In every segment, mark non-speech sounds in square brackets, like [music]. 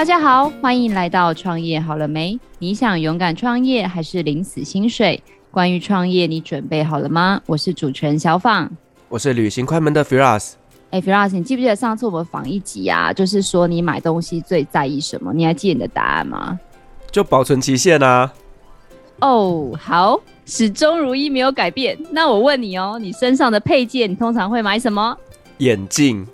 大家好，欢迎来到创业好了没？你想勇敢创业还是领死薪水？关于创业，你准备好了吗？我是主持人小放，我是旅行快门的 Firas。哎，Firas，你记不记得上次我们访一集啊？就是说你买东西最在意什么？你还记得你的答案吗？就保存期限啊。哦，好，始终如一，没有改变。那我问你哦，你身上的配件，你通常会买什么？眼镜。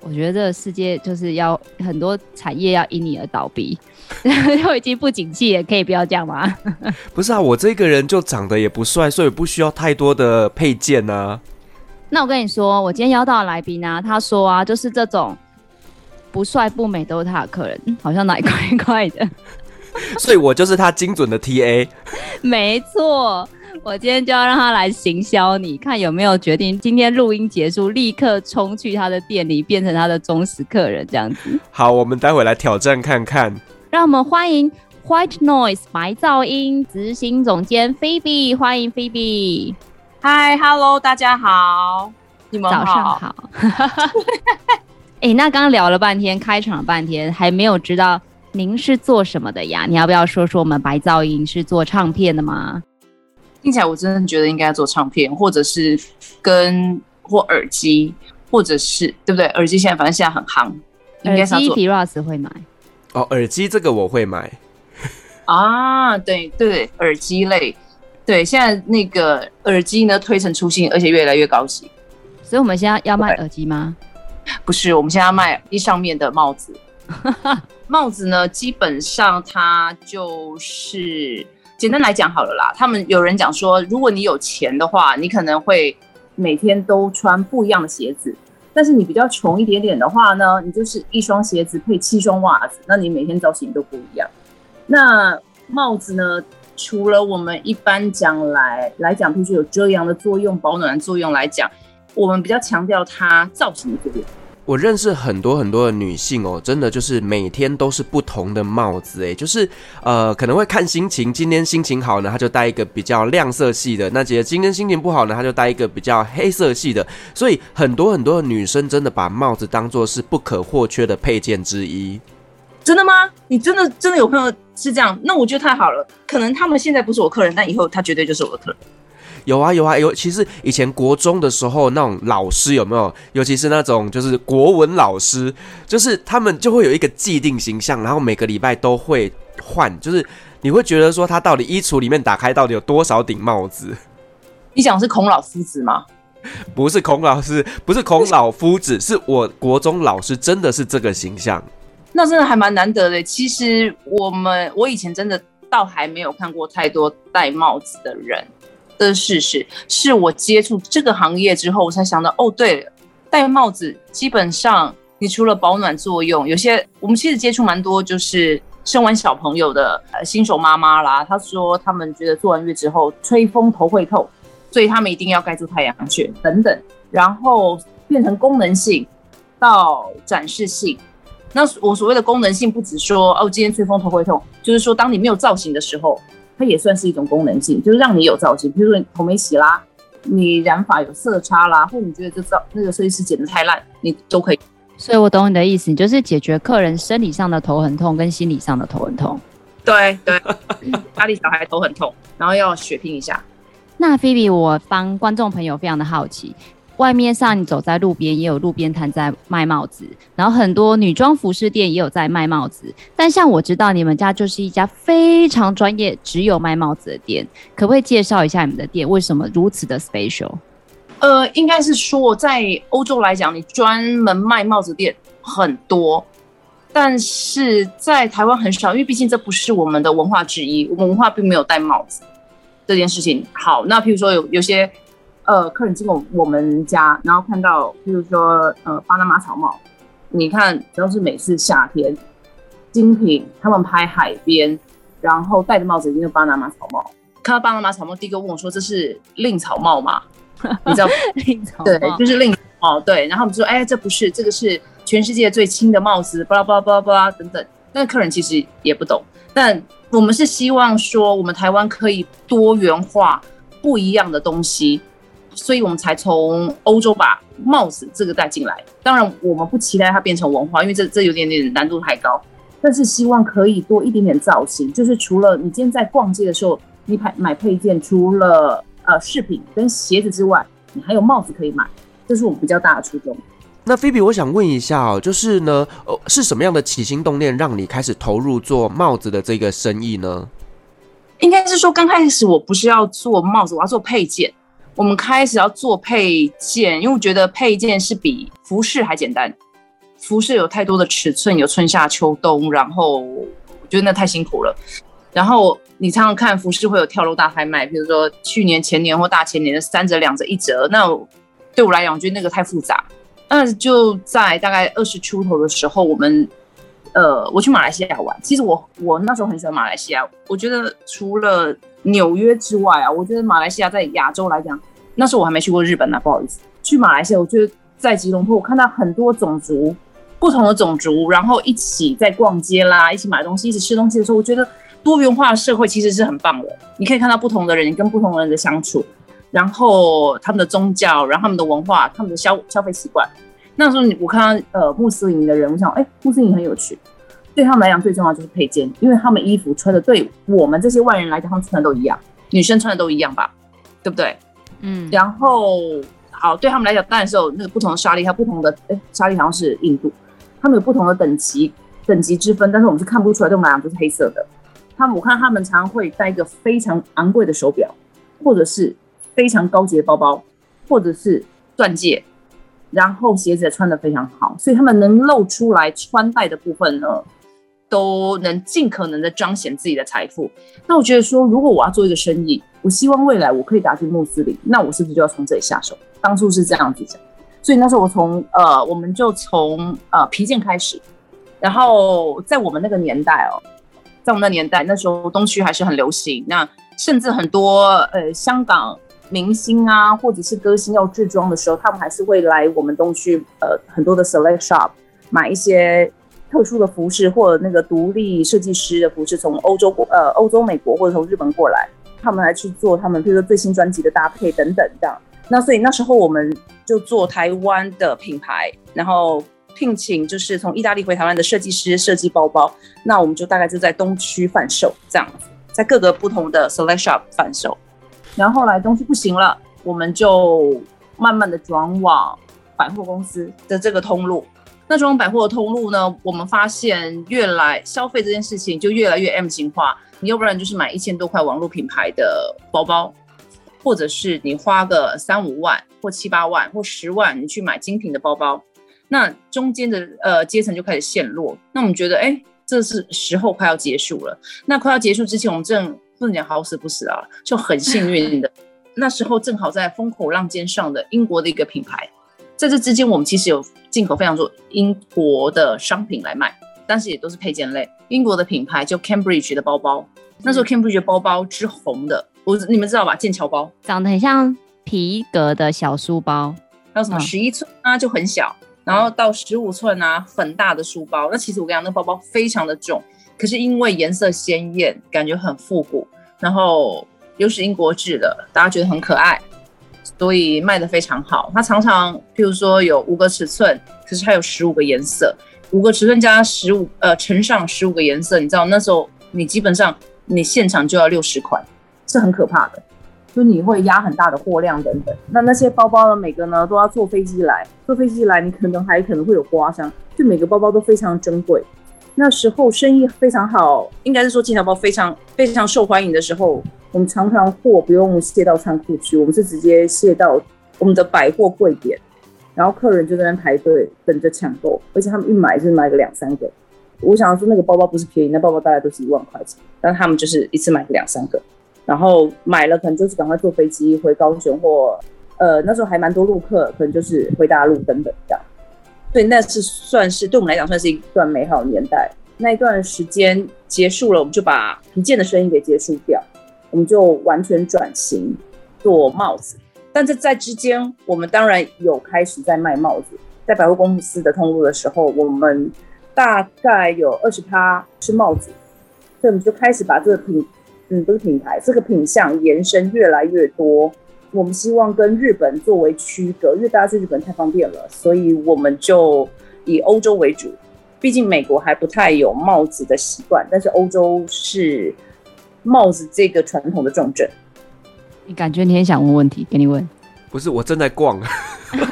我觉得这个世界就是要很多产业要因你而倒闭，[laughs] 都已经不景气了，可以不要这样吗？[laughs] 不是啊，我这个人就长得也不帅，所以不需要太多的配件呢、啊。那我跟你说，我今天邀到的来宾呢、啊，他说啊，就是这种不帅不美都是他的客人，好像哪里怪怪的。所以我就是他精准的 TA。[laughs] 没错。[laughs] 我今天就要让他来行销你，看有没有决定今天录音结束，立刻冲去他的店里，变成他的忠实客人这样子。好，我们待会来挑战看看。让我们欢迎 White Noise 白噪音执行总监 Phoebe，欢迎 Phoebe。Hi，Hello，大家好，你们早上好。哎、欸，那刚刚聊了半天，开场了半天，还没有知道您是做什么的呀？你要不要说说我们白噪音是做唱片的吗？听起来我真的觉得应该要做唱片，或者是跟或耳机，或者是对不对？耳机现在反正现在很夯，耳机 Firas 会买哦，耳机这个我会买 [laughs] 啊，对对对，耳机类，对，现在那个耳机呢推陈出新，而且越来越高级，所以我们现在要卖耳机吗？不是，我们现在要卖一上面的帽子，[laughs] 帽子呢基本上它就是。简单来讲好了啦，他们有人讲说，如果你有钱的话，你可能会每天都穿不一样的鞋子；但是你比较穷一点点的话呢，你就是一双鞋子配七双袜子，那你每天造型都不一样。那帽子呢，除了我们一般讲来来讲，譬如有遮阳的作用、保暖的作用来讲，我们比较强调它造型的作用。我认识很多很多的女性哦，真的就是每天都是不同的帽子诶，就是呃可能会看心情，今天心情好呢，她就戴一个比较亮色系的；那姐姐今天心情不好呢，她就戴一个比较黑色系的。所以很多很多的女生真的把帽子当做是不可或缺的配件之一。真的吗？你真的真的有朋友是这样？那我觉得太好了。可能他们现在不是我客人，但以后他绝对就是我的客人。有啊有啊有，其实以前国中的时候，那种老师有没有？尤其是那种就是国文老师，就是他们就会有一个既定形象，然后每个礼拜都会换，就是你会觉得说他到底衣橱里面打开到底有多少顶帽子？你讲是孔老夫子吗？不是孔老师，不是孔老夫子，是我国中老师真的是这个形象。那真的还蛮难得的。其实我们我以前真的倒还没有看过太多戴帽子的人。的事实是我接触这个行业之后，我才想到哦，对了，戴帽子基本上你除了保暖作用，有些我们其实接触蛮多，就是生完小朋友的呃新手妈妈啦，她说他们觉得做完月之后吹风头会痛，所以他们一定要盖住太阳穴等等，然后变成功能性到展示性。那我所谓的功能性，不止说哦，今天吹风头会痛，就是说当你没有造型的时候。它也算是一种功能性，就是让你有造型。比如说你头没洗啦，你染发有色差啦，或你觉得这造那个设计师剪得太烂，你都可以。所以我懂你的意思，你就是解决客人生理上的头很痛跟心理上的头很痛。对对，[laughs] 家里小孩头很痛，然后要血拼一下。那 Phoebe，我帮观众朋友非常的好奇。外面上，你走在路边，也有路边摊在卖帽子，然后很多女装服饰店也有在卖帽子。但像我知道你们家就是一家非常专业，只有卖帽子的店，可不可以介绍一下你们的店为什么如此的 special？呃，应该是说在欧洲来讲，你专门卖帽子店很多，但是在台湾很少，因为毕竟这不是我们的文化之一，我们文化并没有戴帽子这件事情。好，那譬如说有有些。呃，客人经过我们家，然后看到，比如说，呃，巴拿马草帽，你看，只要是每次夏天，精品他们拍海边，然后戴的帽子一定是巴拿马草帽。看到巴拿马草帽，第一个问我说：“这是令草帽吗？”你知道 [laughs] 令草帽？对，就是令草帽。对，然后我们说：“哎，这不是，这个是全世界最轻的帽子。”巴拉巴拉巴拉巴拉等等。但客人其实也不懂，但我们是希望说，我们台湾可以多元化不一样的东西。所以我们才从欧洲把帽子这个带进来。当然，我们不期待它变成文化，因为这这有点点难度太高。但是希望可以多一点点造型，就是除了你今天在逛街的时候，你买买配件，除了呃饰品跟鞋子之外，你还有帽子可以买，这是我们比较大的初衷。那菲比，我想问一下哦，就是呢，呃，是什么样的起心动念让你开始投入做帽子的这个生意呢？应该是说，刚开始我不是要做帽子，我要做配件。我们开始要做配件，因为我觉得配件是比服饰还简单。服饰有太多的尺寸，有春夏秋冬，然后我觉得那太辛苦了。然后你常常看服饰会有跳楼大拍卖，比如说去年、前年或大前年的三折、两折、一折，那对我来讲，我觉得那个太复杂。那就在大概二十出头的时候，我们呃，我去马来西亚玩。其实我我那时候很喜欢马来西亚，我觉得除了纽约之外啊，我觉得马来西亚在亚洲来讲，那时候我还没去过日本呢，不好意思。去马来西亚，我觉得在吉隆坡，我看到很多种族。不同的种族，然后一起在逛街啦，一起买东西，一起吃东西的时候，我觉得多元化的社会其实是很棒的。你可以看到不同的人跟不同的人的相处，然后他们的宗教，然后他们的文化，他们的消消费习惯。那时候我看到呃穆斯林的人，我想，哎，穆斯林很有趣。对他们来讲，最重要就是配件，因为他们衣服穿的对我们这些外人来讲，他们穿的都一样，女生穿的都一样吧，对不对？嗯。然后好，对他们来讲，当然是有那个不同的纱丽，它不同的，哎，沙粒好像是印度。他们有不同的等级，等级之分，但是我们是看不出来，对我们来讲都是黑色的。他们我看他们常常会戴一个非常昂贵的手表，或者是非常高级的包包，或者是钻戒，然后鞋子也穿的非常好，所以他们能露出来穿戴的部分呢，都能尽可能的彰显自己的财富。那我觉得说，如果我要做一个生意，我希望未来我可以打进穆斯林，那我是不是就要从这里下手？当初是这样子讲。所以那时候我从呃，我们就从呃皮件开始，然后在我们那个年代哦，在我们那年代，那时候东区还是很流行，那甚至很多呃香港明星啊，或者是歌星要制装的时候，他们还是会来我们东区呃很多的 select shop 买一些特殊的服饰或者那个独立设计师的服饰，从欧洲过呃欧洲、美国或者从日本过来，他们来去做他们比如说最新专辑的搭配等等这样。那所以那时候我们就做台湾的品牌，然后聘请就是从意大利回台湾的设计师设计包包。那我们就大概就在东区贩售这样子，在各个不同的 select shop 贩售。然后后来东区不行了，我们就慢慢的转往百货公司的这个通路。那这种百货的通路呢，我们发现越来消费这件事情就越来越 M 型化。你要不然就是买一千多块网络品牌的包包。或者是你花个三五万或七八万或十万，你去买精品的包包，那中间的呃阶层就开始陷落。那我们觉得，哎，这是时候快要结束了。那快要结束之前，我们正不能讲好死不死啊，就很幸运的，[laughs] 那时候正好在风口浪尖上的英国的一个品牌，在这之间，我们其实有进口非常多英国的商品来卖，但是也都是配件类。英国的品牌就 Cambridge 的包包，那时候 Cambridge 的包包之红的。我你们知道吧？剑桥包长得很像皮革的小书包，还有什么十一寸啊，就很小，然后到十五寸啊，很大的书包。那其实我跟你讲，那包包非常的重，可是因为颜色鲜艳，感觉很复古，然后又是英国制的，大家觉得很可爱，所以卖得非常好。它常常譬如说有五个尺寸，可是它有十五个颜色，五个尺寸加十五呃乘上十五个颜色，你知道那时候你基本上你现场就要六十款。是很可怕的，就你会压很大的货量等等。那那些包包呢，每个呢都要坐飞机来，坐飞机来，你可能还可能会有刮伤。就每个包包都非常珍贵。那时候生意非常好，应该是说金条包非常非常受欢迎的时候，我们常常货不用卸到仓库去，我们是直接卸到我们的百货柜点，然后客人就在那排队等着抢购，而且他们一买就是买个两三个。我想要说那个包包不是便宜，那包包大概都是一万块钱，但他们就是一次买个两三个。然后买了，可能就是赶快坐飞机回高雄，或呃那时候还蛮多陆客，可能就是回大陆等等这样。所以那是算是对我们来讲算是一段美好年代。那一段时间结束了，我们就把皮件的生意给结束掉，我们就完全转型做帽子。但是在之间，我们当然有开始在卖帽子，在百货公司的通路的时候，我们大概有二十趴是帽子，所以我们就开始把这个品。嗯，不是品牌，这个品相延伸越来越多，我们希望跟日本作为区隔，因为大家去日本太方便了，所以我们就以欧洲为主。毕竟美国还不太有帽子的习惯，但是欧洲是帽子这个传统的重镇。你感觉你很想问问题，给你问。不是，我正在逛，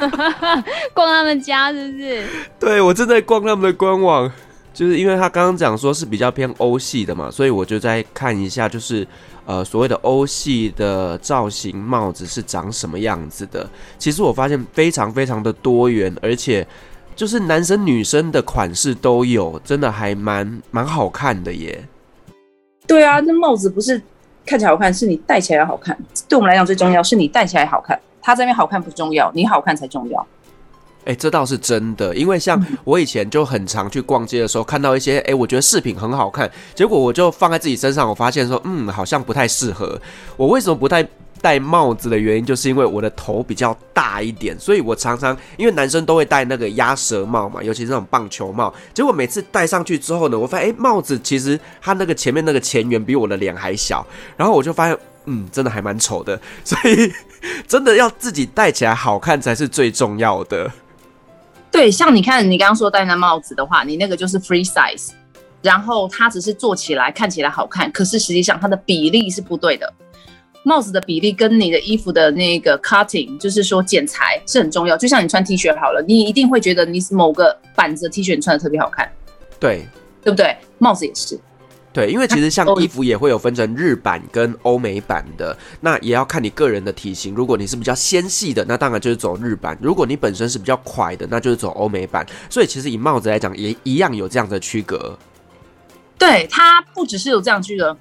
[laughs] 逛他们家是不是？对，我正在逛他们的官网，就是因为他刚刚讲说是比较偏欧系的嘛，所以我就在看一下，就是呃所谓的欧系的造型帽子是长什么样子的。其实我发现非常非常的多元，而且。就是男生女生的款式都有，真的还蛮蛮好看的耶。对啊，那帽子不是看起来好看，是你戴起来好看。对我们来讲最重要是你戴起来好看，它这边好看不重要，你好看才重要。哎、欸，这倒是真的，因为像我以前就很常去逛街的时候，看到一些哎、欸，我觉得饰品很好看，结果我就放在自己身上，我发现说，嗯，好像不太适合。我为什么不太？戴帽子的原因就是因为我的头比较大一点，所以我常常因为男生都会戴那个鸭舌帽嘛，尤其是那种棒球帽。结果每次戴上去之后呢，我发现哎、欸，帽子其实它那个前面那个前缘比我的脸还小，然后我就发现嗯，真的还蛮丑的。所以 [laughs] 真的要自己戴起来好看才是最重要的。对，像你看你刚刚说戴那帽子的话，你那个就是 free size，然后它只是做起来看起来好看，可是实际上它的比例是不对的。帽子的比例跟你的衣服的那个 cutting，就是说剪裁是很重要。就像你穿 T 恤好了，你一定会觉得你某个板子的 T 恤你穿的特别好看，对，对不对？帽子也是，对，因为其实像衣服也会有分成日版跟欧美版的，那也要看你个人的体型。如果你是比较纤细的，那当然就是走日版；如果你本身是比较快的，那就是走欧美版。所以其实以帽子来讲，也一样有这样的区隔。对，它不只是有这样区隔。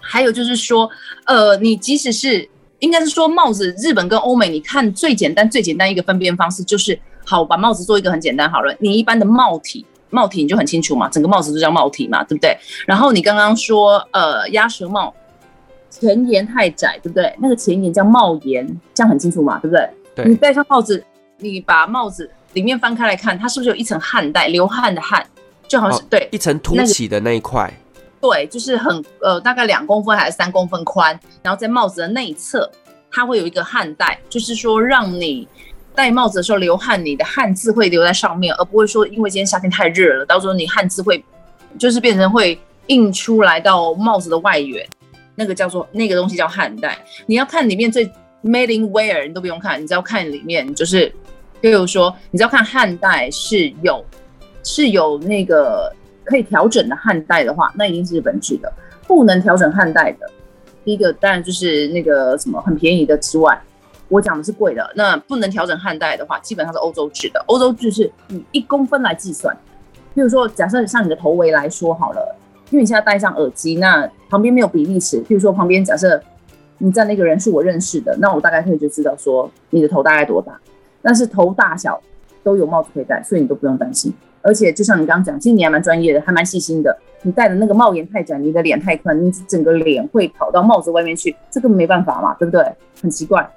还有就是说，呃，你即使是应该是说帽子，日本跟欧美，你看最简单最简单一个分辨方式就是，好，把帽子做一个很简单好了。你一般的帽体，帽体你就很清楚嘛，整个帽子就叫帽体嘛，对不对？然后你刚刚说，呃，鸭舌帽前沿太窄，对不对？那个前沿叫帽檐，这样很清楚嘛，对不对？对。你戴上帽子，你把帽子里面翻开来看，它是不是有一层汗带，流汗的汗，就好像对一层凸起的那一块。对，就是很呃，大概两公分还是三公分宽，然后在帽子的内侧，它会有一个汗带，就是说让你戴帽子的时候流汗，你的汗渍会留在上面，而不会说因为今天夏天太热了，到时候你汗渍会就是变成会印出来到帽子的外缘，那个叫做那个东西叫汗带。你要看里面最 made in where，你都不用看，你只要看里面，就是比如说，你只要看汗带是有是有那个。可以调整的汗带的话，那一定是日本制的。不能调整汗带的，第一个当然就是那个什么很便宜的之外，我讲的是贵的。那不能调整汉代的话，基本上是欧洲制的。欧洲制是以一公分来计算。比如说，假设像你的头围来说好了，因为你现在戴上耳机，那旁边没有比例尺。比如说旁边假设你站那个人是我认识的，那我大概可以就知道说你的头大概多大。但是头大小都有帽子可以戴，所以你都不用担心。而且就像你刚刚讲，其实你还蛮专业的，还蛮细心的。你戴的那个帽檐太窄，你的脸太宽，你整个脸会跑到帽子外面去，这个没办法嘛，对不对？很奇怪，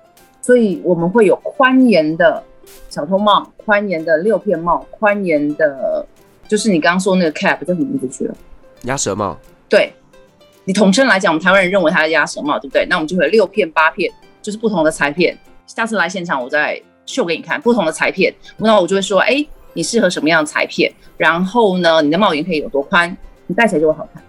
所以我们会有宽檐的小偷帽、宽檐的六片帽、宽檐的，就是你刚刚说那个 cap 叫什么名字去了？鸭舌帽。对，你统称来讲，我们台湾人认为它是鸭舌帽，对不对？那我们就会有六片、八片，就是不同的裁片。下次来现场，我再秀给你看不同的裁片。那我就会说，哎。你适合什么样的裁片？然后呢，你的帽檐可以有多宽？你戴起来就会好看。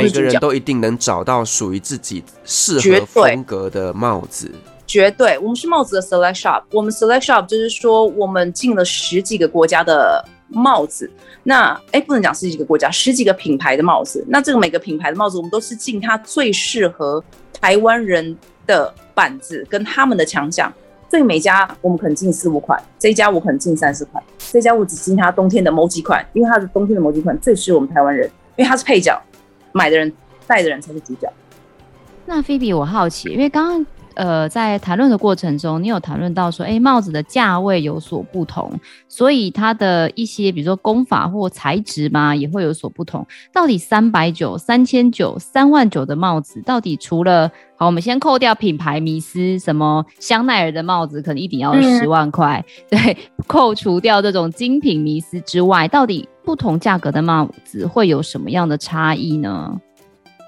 每个人都一定能找到属于自己适合风格的帽子。绝对，我们是帽子的 Select Shop。我们 Select Shop 就是说，我们进了十几个国家的帽子。那哎，不能讲十几个国家，十几个品牌的帽子。那这个每个品牌的帽子，我们都是进它最适合台湾人的板子跟他们的强项。所以每家我们可能进四五款，这一家我可能进三四款，这家我只进它冬天的某几款，因为它是冬天的某几款最适合我们台湾人，因为它是配角，买的人戴的人才是主角。那菲比，我好奇，因为刚刚。呃，在谈论的过程中，你有谈论到说，哎，帽子的价位有所不同，所以它的一些，比如说工法或材质嘛，也会有所不同。到底三百九、三千九、三万九的帽子，到底除了好，我们先扣掉品牌迷思，什么香奈儿的帽子可能一顶要十万块，嗯，对，扣除掉这种精品迷思之外，到底不同价格的帽子会有什么样的差异呢？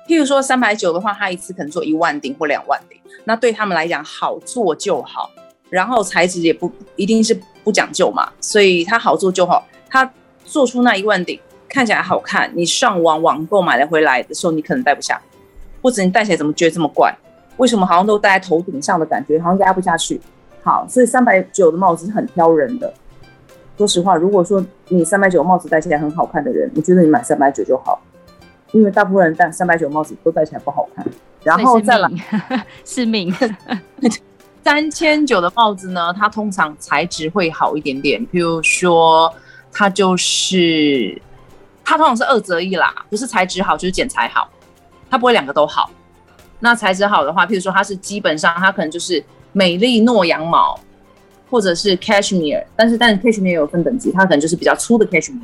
譬如说三百九的话，他一次可能做一万顶或两万顶，那对他们来讲好做就好，然后材质也不一定是不讲究嘛，所以他好做就好。他做出那一万顶看起来好看，你上网网购买了回来的时候，你可能戴不下，或者你戴起来怎么觉得这么怪？为什么好像都戴在头顶上的感觉，好像压不下去？好，所以三百九的帽子是很挑人的。说实话，如果说你三百九帽子戴起来很好看的人，我觉得你买三百九就好。因为大部分人戴三百九帽子都戴起来不好看，然后再来是命。[laughs] [laughs] 三千九的帽子呢，它通常材质会好一点点，譬如说它就是它通常是二择一啦，不是材质好就是剪裁好，它不会两个都好。那材质好的话，譬如说它是基本上它可能就是美丽诺羊毛，或者是 cashmere，但是但是 cashmere 也有分等级，它可能就是比较粗的 cashmere，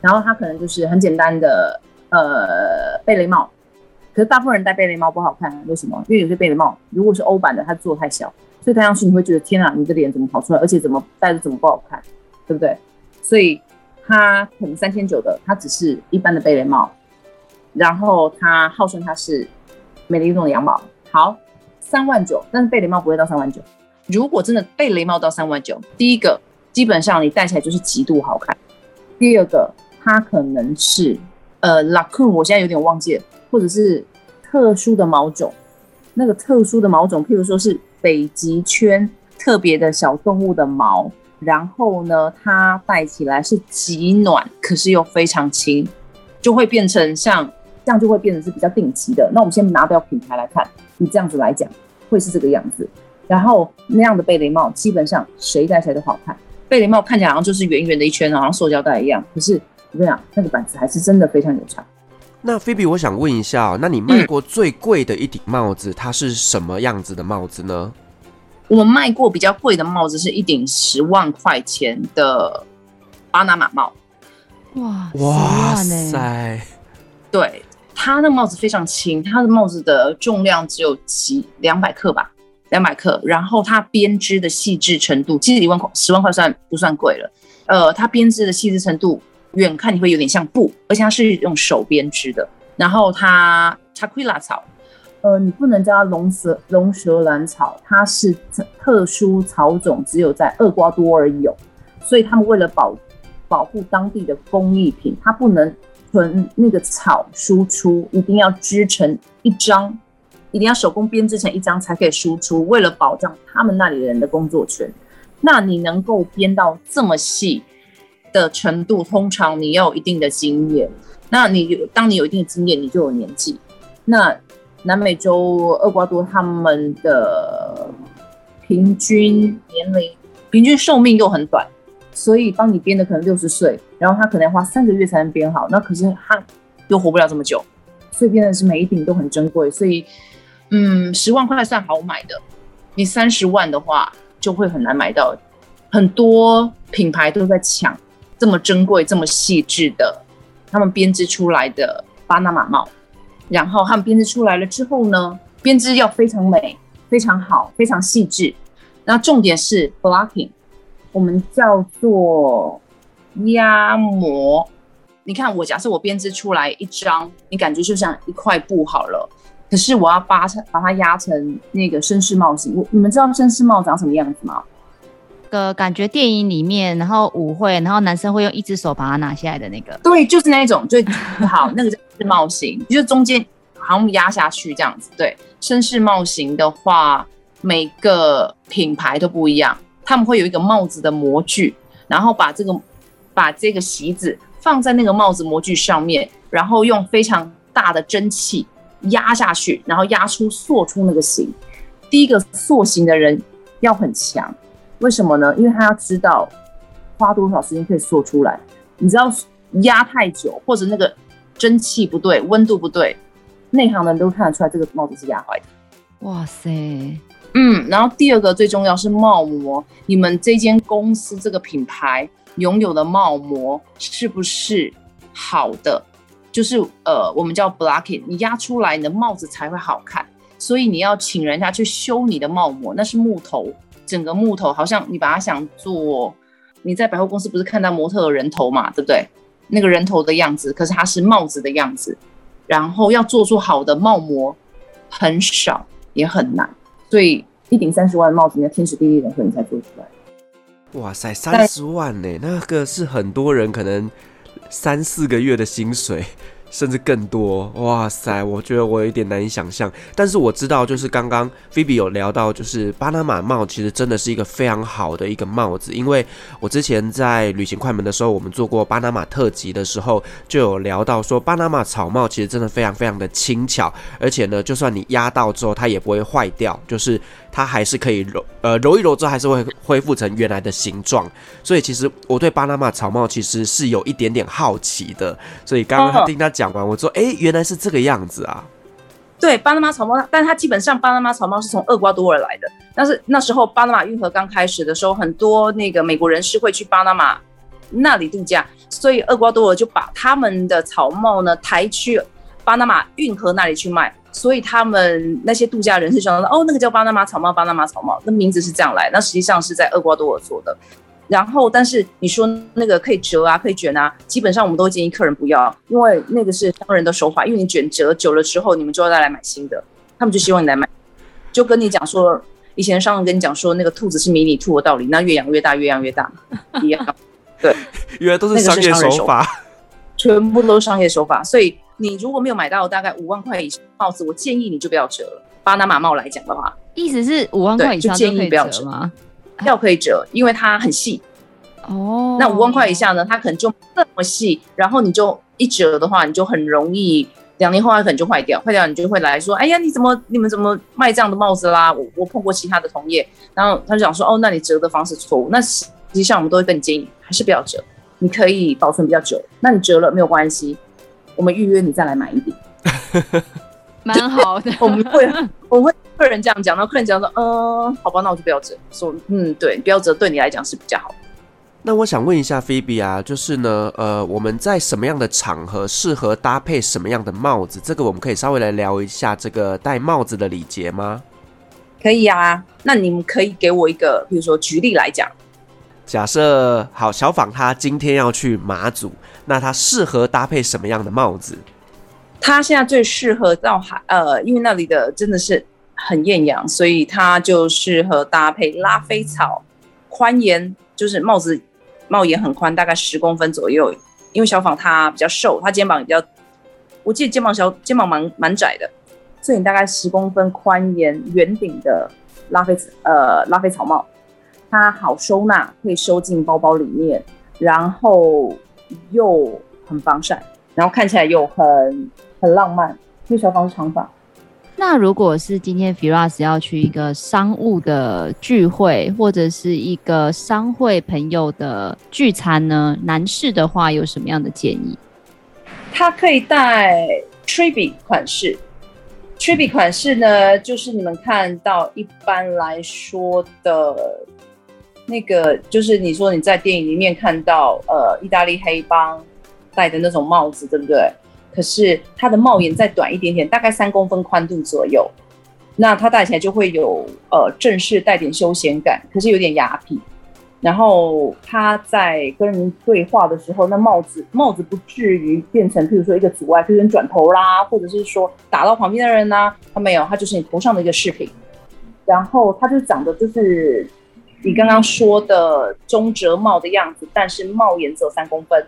然后它可能就是很简单的。呃，贝雷帽，可是大部分人戴贝雷帽不好看，为什么？因为有些贝雷帽如果是欧版的，它做太小，所以戴上去你会觉得天啊，你的脸怎么跑出来？而且怎么戴着怎么不好看，对不对？所以它可能三千九的，它只是一般的贝雷帽，然后它号称它是美丽诺羊毛，好，三万九，但是贝雷帽不会到三万九。如果真的贝雷帽到三万九，第一个基本上你戴起来就是极度好看，第二个它可能是。呃，Raccoon 我现在有点忘记了，或者是特殊的毛种，那个特殊的毛种，譬如说是北极圈特别的小动物的毛，然后呢，它戴起来是极暖，可是又非常轻，就会变成像这样，就会变成是比较定期的。那我们先拿掉品牌来看，你这样子来讲会是这个样子。然后那样的贝雷帽，基本上谁戴起来都好看。贝雷帽看起来好像就是圆圆的一圈，好像塑胶袋一样，可是。我跟你讲，那个板子还是真的非常有差。那菲比，我想问一下哦，那你卖过最贵的一顶帽子，它是什么样子的帽子呢？我们卖过比较贵的帽子，是一顶十万块钱的巴拿马帽。哇哇塞！对，它的帽子非常轻，它的帽子的重量只有几两百克吧，两百克。然后它编织的细致程度，其实一万块十万块算不算贵了？呃，它编织的细致程度。远看你会有点像布，而且它是用手编织的。然后它查奎拉草，呃，你不能叫它龙舌龙舌兰草，它是特殊草种，只有在厄瓜多尔有。所以他们为了保保护当地的工艺品，它不能纯那个草输出，一定要织成一张，一定要手工编织成一张才可以输出。为了保障他们那里人的工作权，那你能够编到这么细的程度，通常你要有一定的经验。那你有，当你有一定的经验，你就有年纪。那南美洲厄瓜多他们的平均年龄、平均寿命又很短，所以帮你编的可能六十岁，然后他可能要花三个月才能编好。那可是他又活不了这么久，所以编的是每一顶都很珍贵。所以，嗯，十万块算好买的，你三十万的话就会很难买到。很多品牌都在抢。这么珍贵、这么细致的，他们编织出来的巴拿马帽，然后他们编织出来了之后呢，编织要非常美、非常好、非常细致。那重点是 blocking，我们叫做压模。你看，我假设我编织出来一张，你感觉就像一块布好了，可是我要把它把它压成那个绅士帽型。我你们知道绅士帽长什么样子吗？个感觉电影里面，然后舞会，然后男生会用一只手把它拿下来的那个，对，就是那一种最好，那个叫绅士帽型，就是中间好像压下去这样子。对，绅士帽型的话，每个品牌都不一样，他们会有一个帽子的模具，然后把这个把这个席子放在那个帽子模具上面，然后用非常大的蒸汽压下去，然后压出塑出那个形。第一个塑形的人要很强。为什么呢？因为他要知道花多少时间可以做出来。你知道压太久，或者那个蒸汽不对，温度不对，内行的人都看得出来这个帽子是压坏的。哇塞，嗯。然后第二个最重要是帽模，你们这间公司这个品牌拥有的帽模是不是好的？就是呃，我们叫 blocking，你压出来你的帽子才会好看。所以你要请人家去修你的帽模，那是木头。整个木头好像你把它想做，你在百货公司不是看到模特的人头嘛，对不对？那个人头的样子，可是它是帽子的样子，然后要做出好的帽模很少也很难，所以一顶三十万的帽子，你要天时地利人和你才做出来。哇塞，三十万呢？那个是很多人可能三四个月的薪水。甚至更多，哇塞！我觉得我有点难以想象，但是我知道，就是刚刚菲比有聊到，就是巴拿马帽其实真的是一个非常好的一个帽子，因为我之前在旅行快门的时候，我们做过巴拿马特辑的时候，就有聊到说，巴拿马草帽其实真的非常非常的轻巧，而且呢，就算你压到之后，它也不会坏掉，就是。它还是可以揉，呃，揉一揉之后还是会恢复成原来的形状。所以其实我对巴拿马草帽其实是有一点点好奇的。所以刚刚听他讲完，我说，哎、原来是这个样子啊。对，巴拿马草帽，但是它基本上巴拿马草帽是从厄瓜多尔来的。但是那时候巴拿马运河刚开始的时候，很多那个美国人士会去巴拿马那里度假，所以厄瓜多尔就把他们的草帽呢抬去巴拿马运河那里去卖。所以他们那些度假人士想到哦，那个叫巴拿马草帽，巴拿马草帽，那名字是这样来。那实际上是在厄瓜多尔做的。然后，但是你说那个可以折啊，可以卷啊，基本上我们都建议客人不要，因为那个是商人的手法。因为你卷折久了之后，你们就要再来买新的。他们就希望你来买，就跟你讲说，以前商人跟你讲说，那个兔子是迷你兔的道理，那越养越大，越养越大一样。对，[laughs] 原来都是商业手法，全部都是商业手法，所以。你如果没有买到大概五万块以上的帽子，我建议你就不要折了。巴拿马帽来讲的话，意思是五万块以上就建议不要折吗？要可以折，因为它很细。哦，那五万块以下呢？它可能就这么细，然后你就一折的话，你就很容易两年后它可能就坏掉，坏掉你就会来说，哎呀，你怎么你们怎么卖这样的帽子啦？我我碰过其他的同业，然后他就讲说，哦，那你折的方式错误。那实际上我们都会跟你建议，还是不要折，你可以保存比较久。那你折了没有关系。我们预约你再来买一顶，[laughs] 蛮好的。我们会，我会客人这样讲，然后客人讲说，嗯，好吧，那我就不要折。说，嗯，对，不要折，对你来讲是比较好。那我想问一下菲比啊，就是呢，呃，我们在什么样的场合适合搭配什么样的帽子？这个我们可以稍微来聊一下这个戴帽子的礼节吗？可以啊。那你们可以给我一个，比如说举例来讲。假设好，小访他今天要去马祖，那他适合搭配什么样的帽子？他现在最适合到海，呃，因为那里的真的是很艳阳，所以它就适合搭配拉菲草，宽檐，就是帽子帽檐很宽，大概十公分左右。因为小访他比较瘦，他肩膀比较，我记得肩膀小，肩膀蛮蛮窄的，所以你大概十公分宽檐圆顶的拉菲，呃，拉菲草帽。它好收纳，可以收进包包里面，然后又很防晒，然后看起来又很很浪漫。因为小访是长发。那如果是今天 Firas 要去一个商务的聚会，或者是一个商会朋友的聚餐呢？男士的话有什么样的建议？他可以戴 Treby 款式。Treby 款式呢，就是你们看到一般来说的。那个就是你说你在电影里面看到，呃，意大利黑帮戴的那种帽子，对不对？可是它的帽檐再短一点点，大概三公分宽度左右，那它戴起来就会有呃正式带点休闲感，可是有点雅痞。然后他在跟人对话的时候，那帽子帽子不至于变成，譬如说一个阻碍，就是转头啦，或者是说打到旁边的人呐、啊，他没有，他就是你头上的一个饰品。然后他就长得就是。你刚刚说的中折帽的样子，但是帽檐只有三公分。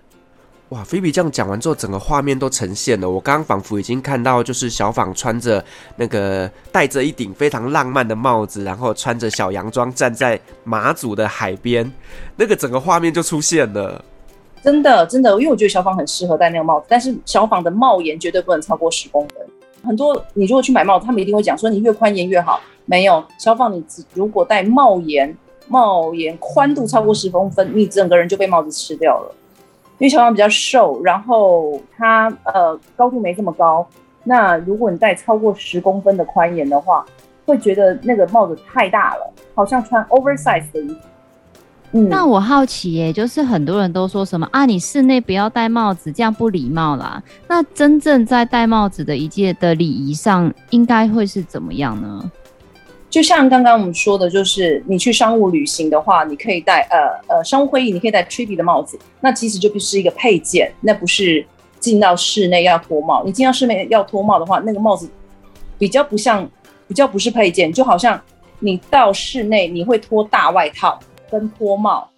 哇，菲比这样讲完之后，整个画面都呈现了。我刚刚仿佛已经看到，就是小访穿着那个戴着一顶非常浪漫的帽子，然后穿着小洋装站在马祖的海边，那个整个画面就出现了。真的，真的，因为我觉得小访很适合戴那个帽子，但是小访的帽檐绝对不能超过十公分。很多你如果去买帽子，他们一定会讲说你越宽檐越好。没有，小访你只如果戴帽檐。帽檐宽度超过十公分，你整个人就被帽子吃掉了。因为小访比较瘦，然后他呃高度没这么高。那如果你戴超过十公分的宽檐的话，会觉得那个帽子太大了，好像穿 oversize 的衣服。嗯，那我好奇耶，就是很多人都说什么啊，你室内不要戴帽子，这样不礼貌啦。那真正在戴帽子的一届的礼仪上，应该会是怎么样呢？就像刚刚我们说的，就是你去商务旅行的话，你可以戴呃呃商务会议，你可以戴 Treby 的帽子，那其实就不是一个配件，那不是进到室内要脱帽。你进到室内要脱帽的话，那个帽子比较不像，比较不是配件，就好像你到室内你会脱大外套跟脱帽，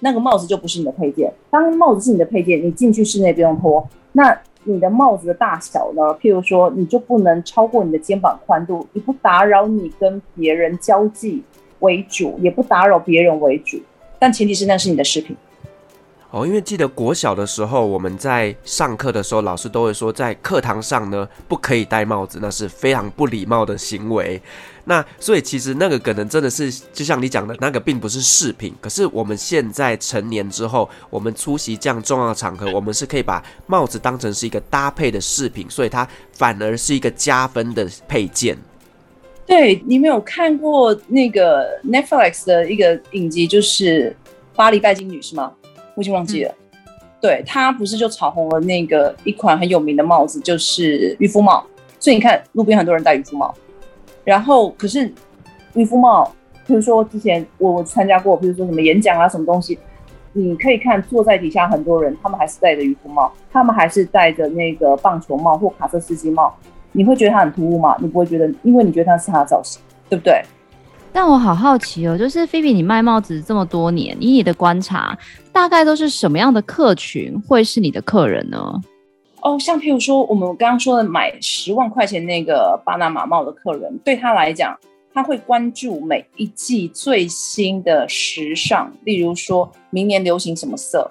那个帽子就不是你的配件。当帽子是你的配件，你进去室内不用脱。那你的帽子的大小呢？譬如说，你就不能超过你的肩膀宽度，你不打扰你跟别人交际为主，也不打扰别人为主，但前提是那是你的饰品。哦，因为记得国小的时候，我们在上课的时候，老师都会说，在课堂上呢，不可以戴帽子，那是非常不礼貌的行为。那所以其实那个可能真的是，就像你讲的，那个并不是饰品。可是我们现在成年之后，我们出席这样重要的场合，我们是可以把帽子当成是一个搭配的饰品，所以它反而是一个加分的配件。对，你没有看过那个 Netflix 的一个影集，就是《巴黎拜金女》是吗？我已经忘记了，嗯、对，他不是就炒红了那个一款很有名的帽子，就是渔夫帽。所以你看路边很多人戴渔夫帽，然后可是渔夫帽，比如说之前我参加过，比如说什么演讲啊什么东西，你可以看坐在底下很多人，他们还是戴着渔夫帽，他们还是戴着那个棒球帽或卡车司机帽，你会觉得他很突兀吗？你不会觉得，因为你觉得他是他的造型，对不对？但我好好奇哦，就是菲比，你卖帽子这么多年，以你的观察，大概都是什么样的客群会是你的客人呢？哦，像譬如说，我们刚刚说的买十万块钱那个巴拿马帽的客人，对他来讲，他会关注每一季最新的时尚，例如说明年流行什么色，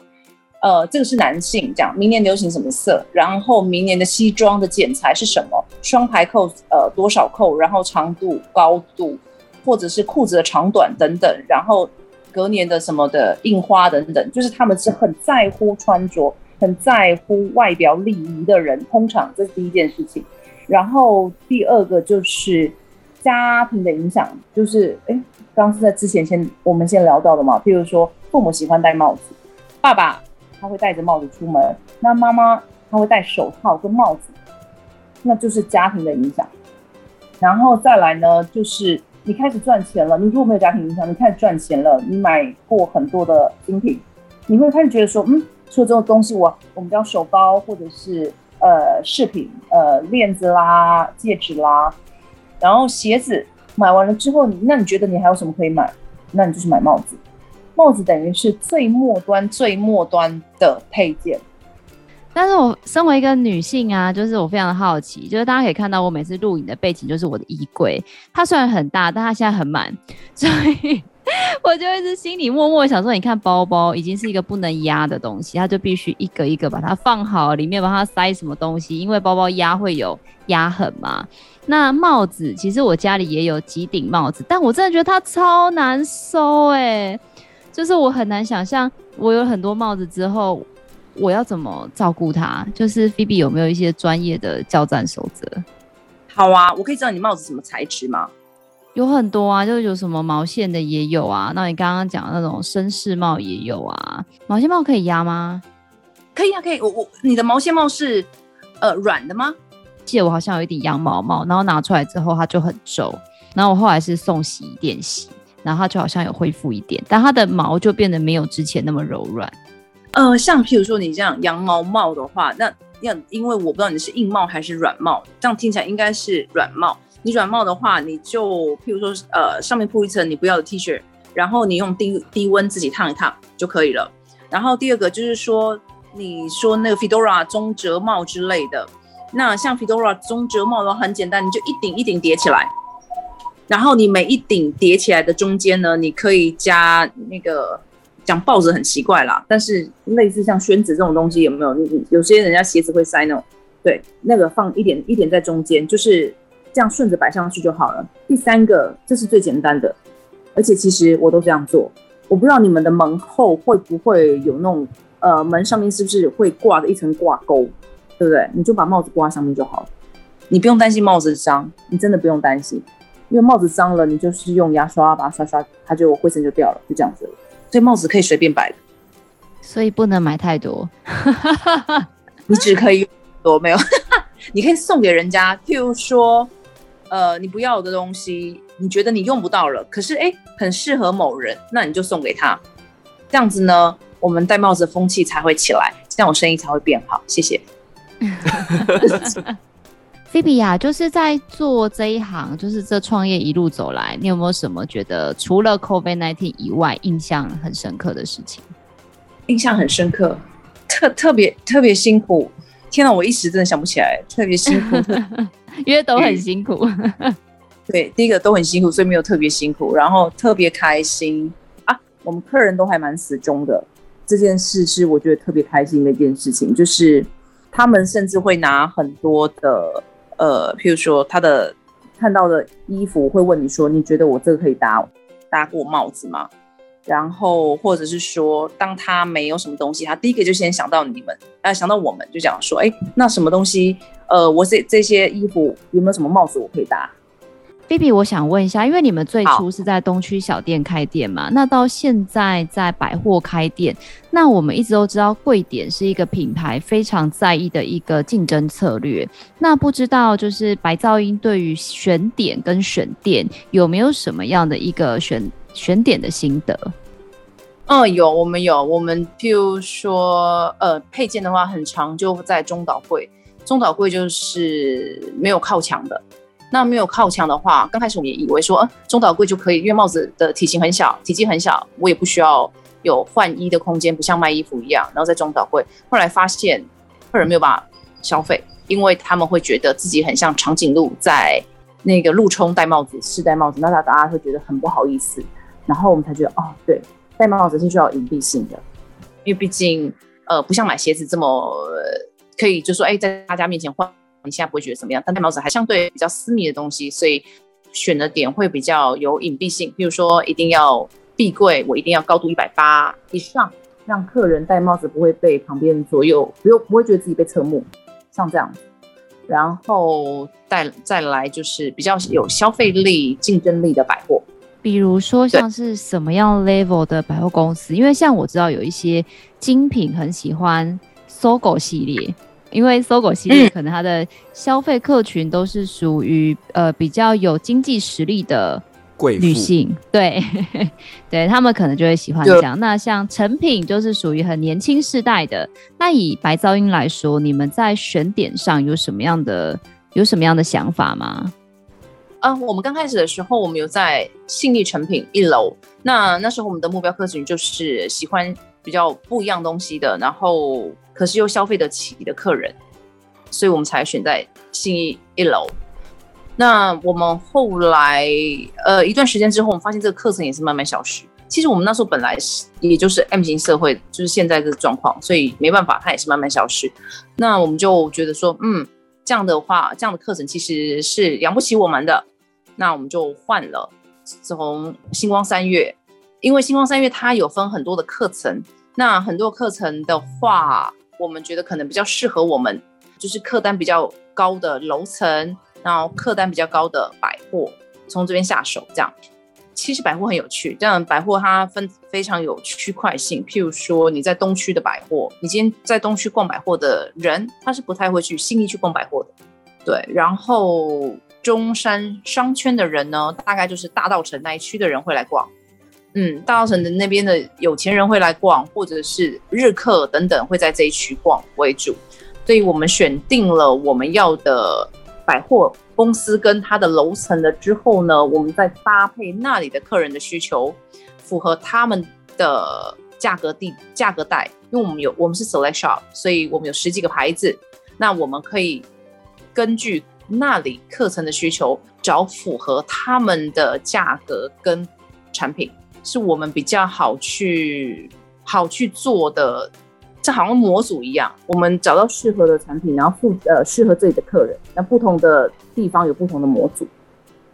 呃，这个是男性讲明年流行什么色，然后明年的西装的剪裁是什么，双排扣，呃，多少扣，然后长度、高度。或者是裤子的长短等等，然后隔年的什么的印花等等，就是他们是很在乎穿着、很在乎外表礼仪的人。通常这是第一件事情。然后第二个就是家庭的影响，就是哎，刚刚是在之前先我们先聊到的嘛。譬如说父母喜欢戴帽子，爸爸他会戴着帽子出门，那妈妈他会戴手套跟帽子，那就是家庭的影响。然后再来呢，就是。你开始赚钱了，你如果没有家庭影响，你开始赚钱了，你买过很多的精品，你会开始觉得说，嗯，除了这种东西，我我们叫手包或者是呃饰品，呃链子啦、戒指啦，然后鞋子买完了之后，那你觉得你还有什么可以买？那你就是买帽子，帽子等于是最末端、最末端的配件。但是我身为一个女性啊，就是我非常的好奇，就是大家可以看到我每次录影的背景就是我的衣柜，它虽然很大，但它现在很满，所以 [laughs] 我就一直心里默默想说，你看包包已经是一个不能压的东西，它就必须一个一个把它放好，里面帮它塞什么东西，因为包包压会有压痕嘛。那帽子其实我家里也有几顶帽子，但我真的觉得它超难收哎、就是我很难想象我有很多帽子之后。我要怎么照顾它？就是菲比有没有一些专业的交战守则？好啊，我可以知道你帽子什么材质吗？有很多啊，就是有什么毛线的也有啊。那你刚刚讲的那种绅士帽也有啊。毛线帽可以压吗？可以啊，可以。我我你的毛线帽是呃软的吗？记得我好像有一顶羊毛帽，然后拿出来之后它就很皱，然后我后来是送洗衣店洗，然后它就好像有恢复一点，但它的毛就变得没有之前那么柔软。呃，像譬如说你这样羊毛帽的话，那要因为我不知道你是硬帽还是软帽，这样听起来应该是软帽。你软帽的话，你就譬如说呃上面铺一层你不要的 T 恤，然后你用低低温自己烫一烫就可以了。然后第二个就是说，你说那个 Fedora 中折帽之类的，那像 Fedora 中折帽的话很简单，你就一顶一顶叠起来，然后你每一顶叠起来的中间呢，你可以加那个。讲抱着很奇怪啦，但是类似像宣纸这种东西有没有？有些人家鞋子会塞那种，对，那个放一点一点在中间，就是这样顺着摆上去就好了。第三个，这是最简单的，而且其实我都这样做。我不知道你们的门后会不会有那种，呃，门上面是不是会挂着一层挂钩，对不对？你就把帽子挂上面就好了，你不用担心帽子脏，你真的不用担心，因为帽子脏了，你就是用牙刷把它刷刷，它就灰尘就掉了，就这样子。所以帽子可以随便摆的，所以不能买太多。[laughs] 你只可以用多没有，[laughs] 你可以送给人家。譬如说，呃，你不要的东西，你觉得你用不到了，可是哎，很适合某人，那你就送给他。这样子呢，我们戴帽子的风气才会起来，这样我生意才会变好。谢谢。菲比呀，就是在做这一行，就是这创业一路走来，你有没有什么觉得除了 COVID-19 以外，印象很深刻的事情？印象很深刻，特特别特别辛苦。天哪，我一时真的想不起来，特别辛苦，[laughs] 因为都很辛苦。[laughs] 对，第一个都很辛苦，所以没有特别辛苦，然后特别开心啊！我们客人都还蛮死忠的，这件事是我觉得特别开心的一件事情，就是他们甚至会拿很多的。呃，譬如说他的看到的衣服会问你说，你觉得我这个可以搭搭过帽子吗？然后或者是说，当他没有什么东西，他第一个就先想到你们，啊，想到我们就讲说，哎，那什么东西？呃，我这这些衣服有没有什么帽子我可以搭？菲比，我想问一下，因为你们最初是在东区小店开店嘛，那到现在在百货开店，那我们一直都知道贵点是一个品牌非常在意的一个竞争策略。那不知道就是白噪音对于选点跟选店有没有什么样的一个选选点的心得？嗯，有，我们有，我们譬如说，呃，配件的话很长就在中岛柜，中岛柜就是没有靠墙的。那没有靠墙的话，刚开始我们也以为说，呃，中岛柜就可以，因为帽子的体型很小，体积很小，我也不需要有换衣的空间，不像卖衣服一样。然后在中岛柜，后来发现客人没有办法消费，因为他们会觉得自己很像长颈鹿在那个路冲戴帽子，试戴帽子，那大家会觉得很不好意思。然后我们才觉得，哦，对，戴帽子是需要隐蔽性的，因为毕竟，呃，不像买鞋子这么可以，就说，哎，在大家面前换。你现在不会觉得怎么样，但戴帽子还相对比较私密的东西，所以选的点会比较有隐蔽性。比如说，一定要壁柜，我一定要高度一百八以上，让客人戴帽子不会被旁边左右，不用不会觉得自己被侧目，像这样。然后再再来就是比较有消费力、竞争力的百货，比如说像是什么样 level 的百货公司？因为像我知道有一些精品很喜欢 SOGO 系列。因为 SOGO 系列可能它的消费客群都是属于呃比较有经济实力的女性，对 [laughs] 对，他们可能就会喜欢这样。那像成品就是属于很年轻世代的。那以白噪音来说，你们在选点上有什么样的有什么样的想法吗？嗯、呃，我们刚开始的时候，我们有在信义成品一楼。那那时候我们的目标客群就是喜欢比较不一样东西的，然后。可是又消费得起的客人，所以我们才选在信义一楼。那我们后来呃一段时间之后，我们发现这个课程也是慢慢消失。其实我们那时候本来是也就是 M 型社会，就是现在这个状况，所以没办法，它也是慢慢消失。那我们就觉得说，嗯，这样的话，这样的课程其实是养不起我们的。那我们就换了，从星光三月，因为星光三月它有分很多的课程，那很多课程的话。我们觉得可能比较适合我们，就是客单比较高的楼层，然后客单比较高的百货，从这边下手。这样，其实百货很有趣，这样百货它分非常有区块性。譬如说你在东区的百货，你今天在东区逛百货的人，他是不太会去信义去逛百货的。对，然后中山商圈的人呢，大概就是大稻城那一区的人会来逛。嗯，大稻城的那边的有钱人会来逛，或者是日客等等会在这一区逛为主，所以我们选定了我们要的百货公司跟它的楼层了之后呢，我们再搭配那里的客人的需求，符合他们的价格地价格带，因为我们有我们是 select shop，所以我们有十几个牌子，那我们可以根据那里课程的需求，找符合他们的价格跟产品。是我们比较好去好去做的，这好像模组一样，我们找到适合的产品，然后附呃适合自己的客人，那不同的地方有不同的模组。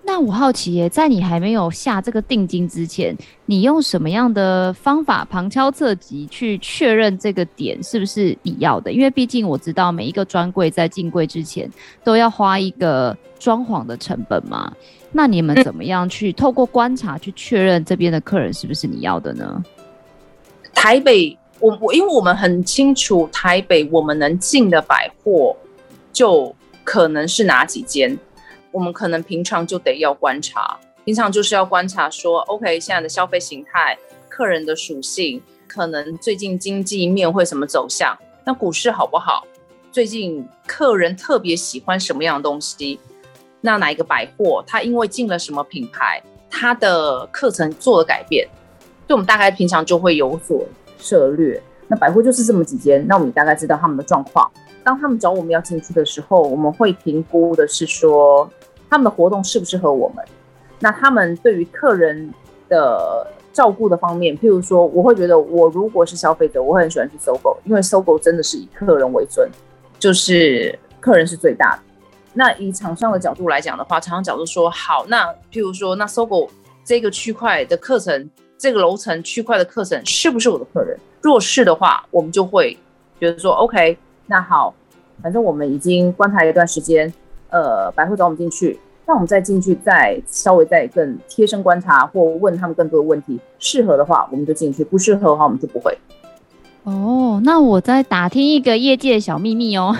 那我好奇耶，在你还没有下这个定金之前，你用什么样的方法旁敲侧击去确认这个点是不是你要的？因为毕竟我知道每一个专柜在进柜之前都要花一个装潢的成本嘛。那你们怎么样去透过观察去确认这边的客人是不是你要的呢？台北，我我因为我们很清楚台北我们能进的百货就可能是哪几间。我们可能平常就得要观察，平常就是要观察说，OK，现在的消费形态、客人的属性，可能最近经济面会什么走向，那股市好不好？最近客人特别喜欢什么样的东西？那哪一个百货，它因为进了什么品牌，它的课程做了改变，所以我们大概平常就会有所涉略。那百货就是这么几间，那我们大概知道他们的状况。当他们找我们要进去的时候，我们会评估的是说他们的活动适不适合我们。那他们对于客人的照顾的方面，譬如说，我会觉得我如果是消费者，我会很喜欢去搜狗因为搜狗真的是以客人为尊，就是客人是最大的。那以厂商的角度来讲的话，厂商角度说好，那譬如说，那搜狗这个区块的课程，这个楼层区块的课程是不是我的客人？若是的话，我们就会觉得说 OK，那好，反正我们已经观察一段时间，呃，百货找我们进去，那我们再进去，再稍微再更贴身观察或问他们更多的问题，适合的话我们就进去，不适合的话我们就不会。哦，那我再打听一个业界的小秘密哦。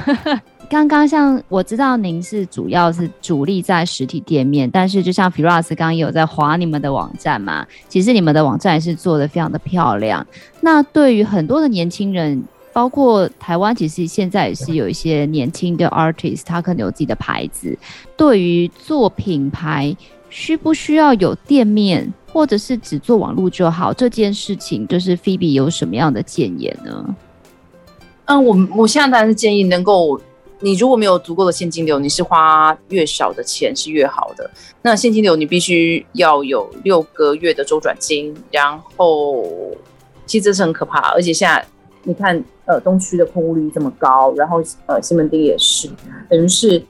刚刚像我知道您是主要是主力在实体店面，但是就像 Firas 刚刚也有在划你们的网站嘛，其实你们的网站也是做的非常的漂亮。那对于很多的年轻人，包括台湾，其实现在也是有一些年轻的 [laughs] artist，他可能有自己的牌子。对于做品牌，需不需要有店面，或者是只做网络就好？这件事情，就是 Phoebe 有什么样的建言呢？嗯，我我现在当然是建议能够。你如果没有足够的现金流，你是花越少的钱是越好的。那现金流你必须要有六个月的周转金，然后其实这是很可怕。而且现在你看，呃，东区的空屋率这么高，然后呃，西门町也是，等于是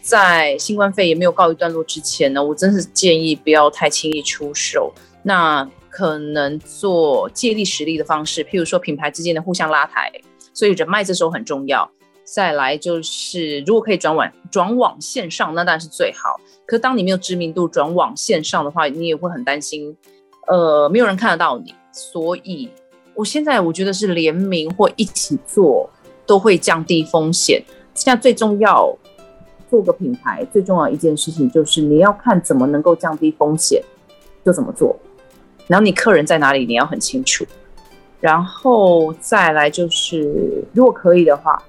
在新冠肺炎没有告一段落之前呢，我真是建议不要太轻易出手。那可能做借力使力的方式，譬如说品牌之间的互相拉抬，所以人脉这时候很重要。再来就是，如果可以转网转网线上，那当然是最好。可是当你没有知名度转网线上的话，你也会很担心，呃，没有人看得到你。所以，我现在我觉得是联名或一起做都会降低风险。现在最重要做个品牌，最重要一件事情就是你要看怎么能够降低风险，就怎么做。然后你客人在哪里，你要很清楚。然后再来就是，如果可以的话。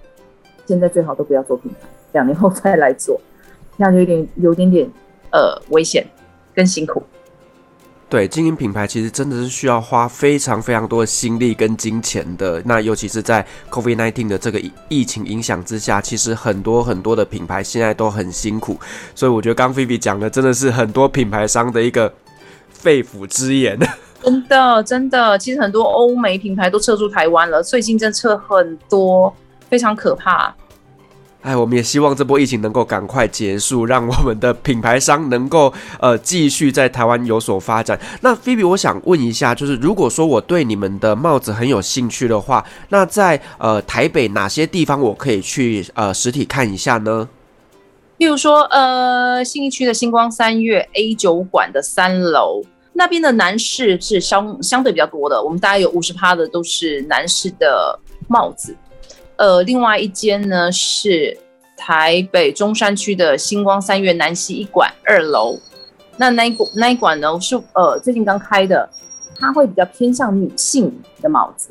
现在最好都不要做品牌，两年后再来做，[laughs] 这样就有点有点点呃危险跟辛苦。对，经营品牌其实真的是需要花非常非常多的心力跟金钱的。那尤其是在 COVID-19 的这个疫情影响之下，其实很多很多的品牌现在都很辛苦。所以我觉得刚 Phoebe 讲的真的是很多品牌商的一个 [laughs] 肺腑之言。真的真的，其实很多欧美品牌都撤出台湾了，最近真撤很多。非常可怕，哎，我们也希望这波疫情能够赶快结束，让我们的品牌商能够呃继续在台湾有所发展。那 Phoebe，我想问一下，就是如果说我对你们的帽子很有兴趣的话，那在呃台北哪些地方我可以去呃实体看一下呢？例如说，呃，信义区的星光三月 A 酒馆的三楼那边的男士是相相对比较多的，我们大概有五十趴的都是男士的帽子。呃，另外一间呢是台北中山区的星光三越南西一馆二楼，那那一馆那一馆呢是呃最近刚开的，它会比较偏向女性的帽子。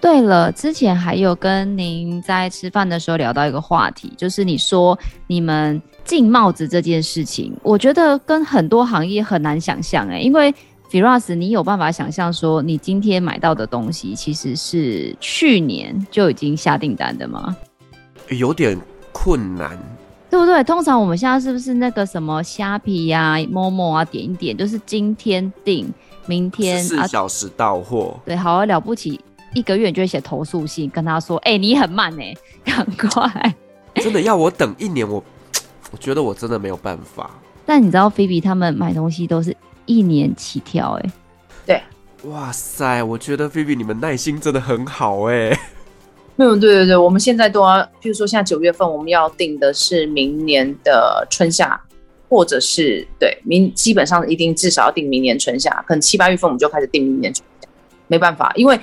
对了，之前还有跟您在吃饭的时候聊到一个话题，就是你说你们进帽子这件事情，我觉得跟很多行业很难想象哎，因为。Firas，你有办法想象说你今天买到的东西其实是去年就已经下订单的吗？有点困难，对不对？通常我们现在是不是那个什么虾皮呀、Momo 啊，点一点就是今天订，明天四小时到货、啊。对，好了不起，一个月你就会写投诉信跟他说：“哎、欸，你很慢哎、欸，[laughs] 赶快！”真的要我等一年，我 [tsk] 我觉得我真的没有办法。但你知道，菲比他们买东西都是。一年起跳，哎，对，哇塞，我觉得菲比你们耐心真的很好，哎，没有，对对对，我们现在都要，譬如说现在九月份我们要定的是明年的春夏，或者是对明，基本上一定至少要定明年春夏，可能七八月份我们就开始定明年春夏，没办法，因为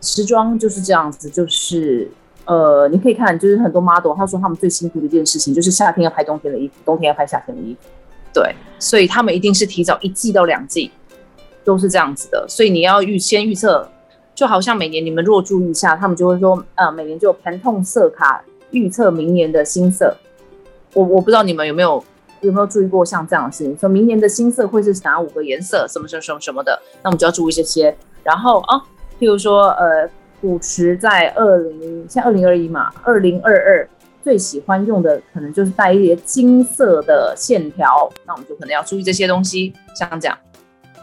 时装就是这样子，就是呃，你可以看，就是很多 model 他说他们最辛苦的一件事情就是夏天要拍冬天的衣服，冬天要拍夏天的衣服。对，所以他们一定是提早一季到两季，都是这样子的。所以你要预先预测，就好像每年你们如果注意一下，他们就会说，呃，每年就有 Pantone 色卡预测明年的新色。我我不知道你们有没有有没有注意过像这样的事情，说明年的新色会是哪五个颜色，什么什么什么什么的，那我们就要注意这些。然后啊，譬如说呃，古驰在二零现在二零二一嘛，二零二二最喜欢用的可能就是带一些金色的线条，那我们就可能要注意这些东西，像这样。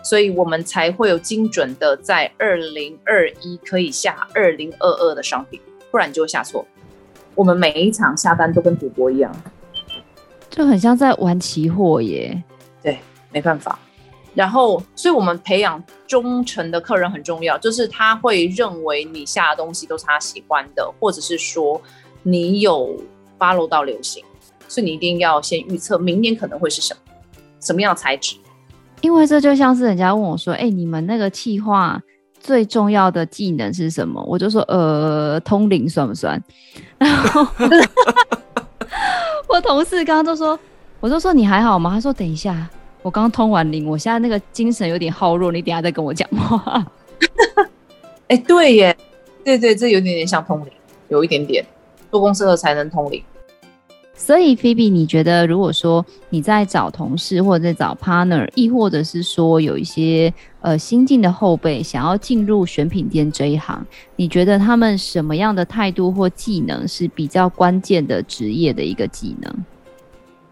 所以我们才会有精准的在二零二一可以下二零二二的商品，不然就会下错。我们每一场下单都跟赌博一样，就很像在玩期货耶。对，没办法。然后，所以我们培养忠诚的客人很重要，就是他会认为你下的东西都是他喜欢的，或者是说你有 follow 到流行，所以你一定要先预测明年可能会是什么，什么样的材质。因为这就像是人家问我说：“哎、欸，你们那个企划最重要的技能是什么？”我就说：“呃，通灵算不算？” [laughs] 然后我同事刚刚就说：“我就说你还好吗？”他说：“等一下，我刚通完灵，我现在那个精神有点耗弱，你等下再跟我讲话。[laughs] ”哎，对耶，对对，这有点点像通灵，有一点点，做公司的才能通灵。所以，Phoebe，你觉得如果说你在找同事，或者在找 partner，亦或者是说有一些呃新进的后辈想要进入选品店这一行，你觉得他们什么样的态度或技能是比较关键的职业的一个技能？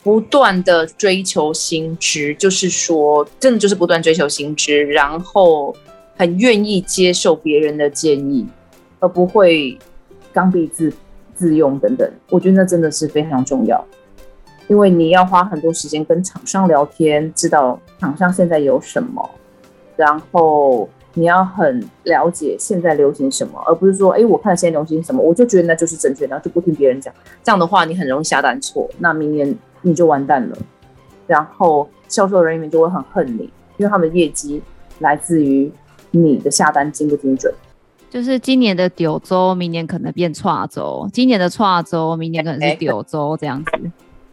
不断的追求新知，就是说，真的就是不断追求新知，然后很愿意接受别人的建议，而不会刚愎自自用等等，我觉得那真的是非常重要，因为你要花很多时间跟厂商聊天，知道厂商现在有什么，然后你要很了解现在流行什么，而不是说，哎，我看现在流行什么，我就觉得那就是正确，然后就不听别人讲。这样的话，你很容易下单错，那明年你就完蛋了。然后销售人员就会很恨你，因为他们的业绩来自于你的下单精不精准。就是今年的丢周，明年可能变跨州；今年的跨州，明年可能是丢周这样子。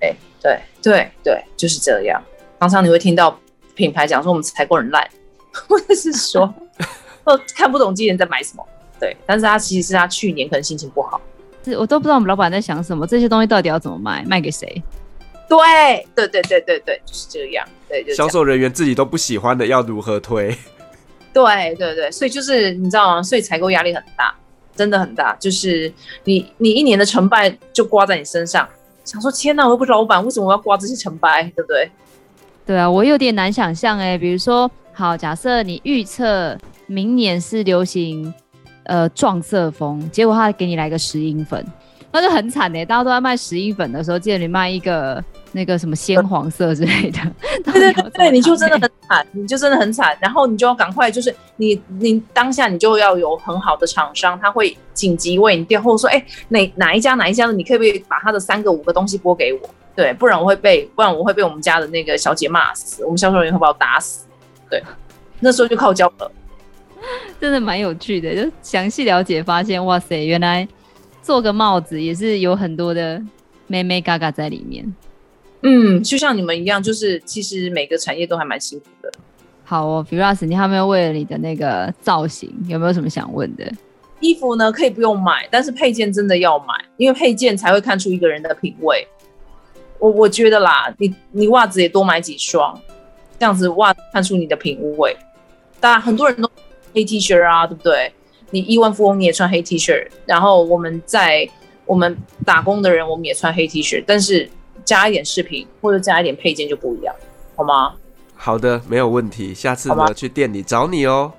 哎，对对对，就是这样。常常你会听到品牌讲说我们采购很烂，[laughs] 或者是说 [laughs] 看不懂今年在买什么。对，但是他其实是他去年可能心情不好。是我都不知道我们老板在想什么，这些东西到底要怎么卖，卖给谁？对对对对对对，就是这样。对，销售人员自己都不喜欢的，要如何推？对对对，所以就是你知道吗？所以采购压力很大，真的很大。就是你你一年的成败就挂在你身上，想说天哪，我又不是老板，为什么我要挂这些成败？对不对？对啊，我有点难想象哎。比如说，好，假设你预测明年是流行呃撞色风，结果他给你来个石英粉，那就很惨哎。大家都在卖石英粉的时候，记得你卖一个。那个什么鲜黄色之类的，对对对对，你就真的 [laughs] 很惨，你就真的很惨，然后你就要赶快，就是你你当下你就要有很好的厂商，他会紧急为你调，或者说，哎、欸，哪哪一家哪一家的，你可不可以把他的三个五个东西拨给我？对，不然我会被，不然我会被我们家的那个小姐骂死，我们销售人员会把我打死。对，那时候就靠交了，[laughs] 真的蛮有趣的，就详细了解发现，哇塞，原来做个帽子也是有很多的妹妹嘎嘎在里面。嗯，就像你们一样，就是其实每个产业都还蛮辛苦的。好哦，Firas，你还没有为了你的那个造型，有没有什么想问的？衣服呢，可以不用买，但是配件真的要买，因为配件才会看出一个人的品味。我我觉得啦，你你袜子也多买几双，这样子袜子看出你的品味。当然，很多人都黑 T 恤啊，对不对？你亿万富翁你也穿黑 T 恤，然后我们在我们打工的人我们也穿黑 T 恤，但是。加一点饰品或者加一点配件就不一样，好吗？好的，没有问题。下次呢，去店里找你哦。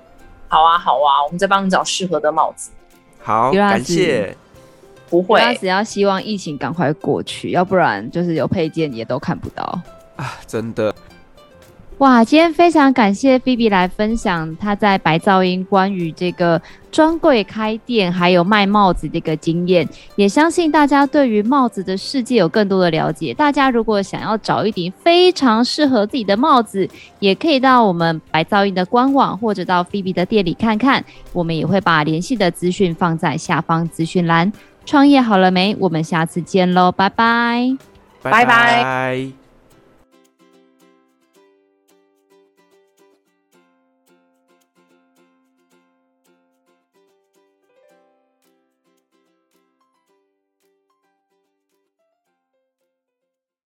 好啊，好啊，我们再帮你找适合的帽子。好，感谢。不会，只要希望疫情赶快过去，要不然就是有配件也都看不到啊！真的。哇，今天非常感谢 Phoebe 来分享她在白噪音关于这个专柜开店还有卖帽子的一个经验，也相信大家对于帽子的世界有更多的了解。大家如果想要找一顶非常适合自己的帽子，也可以到我们白噪音的官网或者到 Phoebe 的店里看看。我们也会把联系的资讯放在下方资讯栏。创业好了没？我们下次见喽，拜拜，拜拜。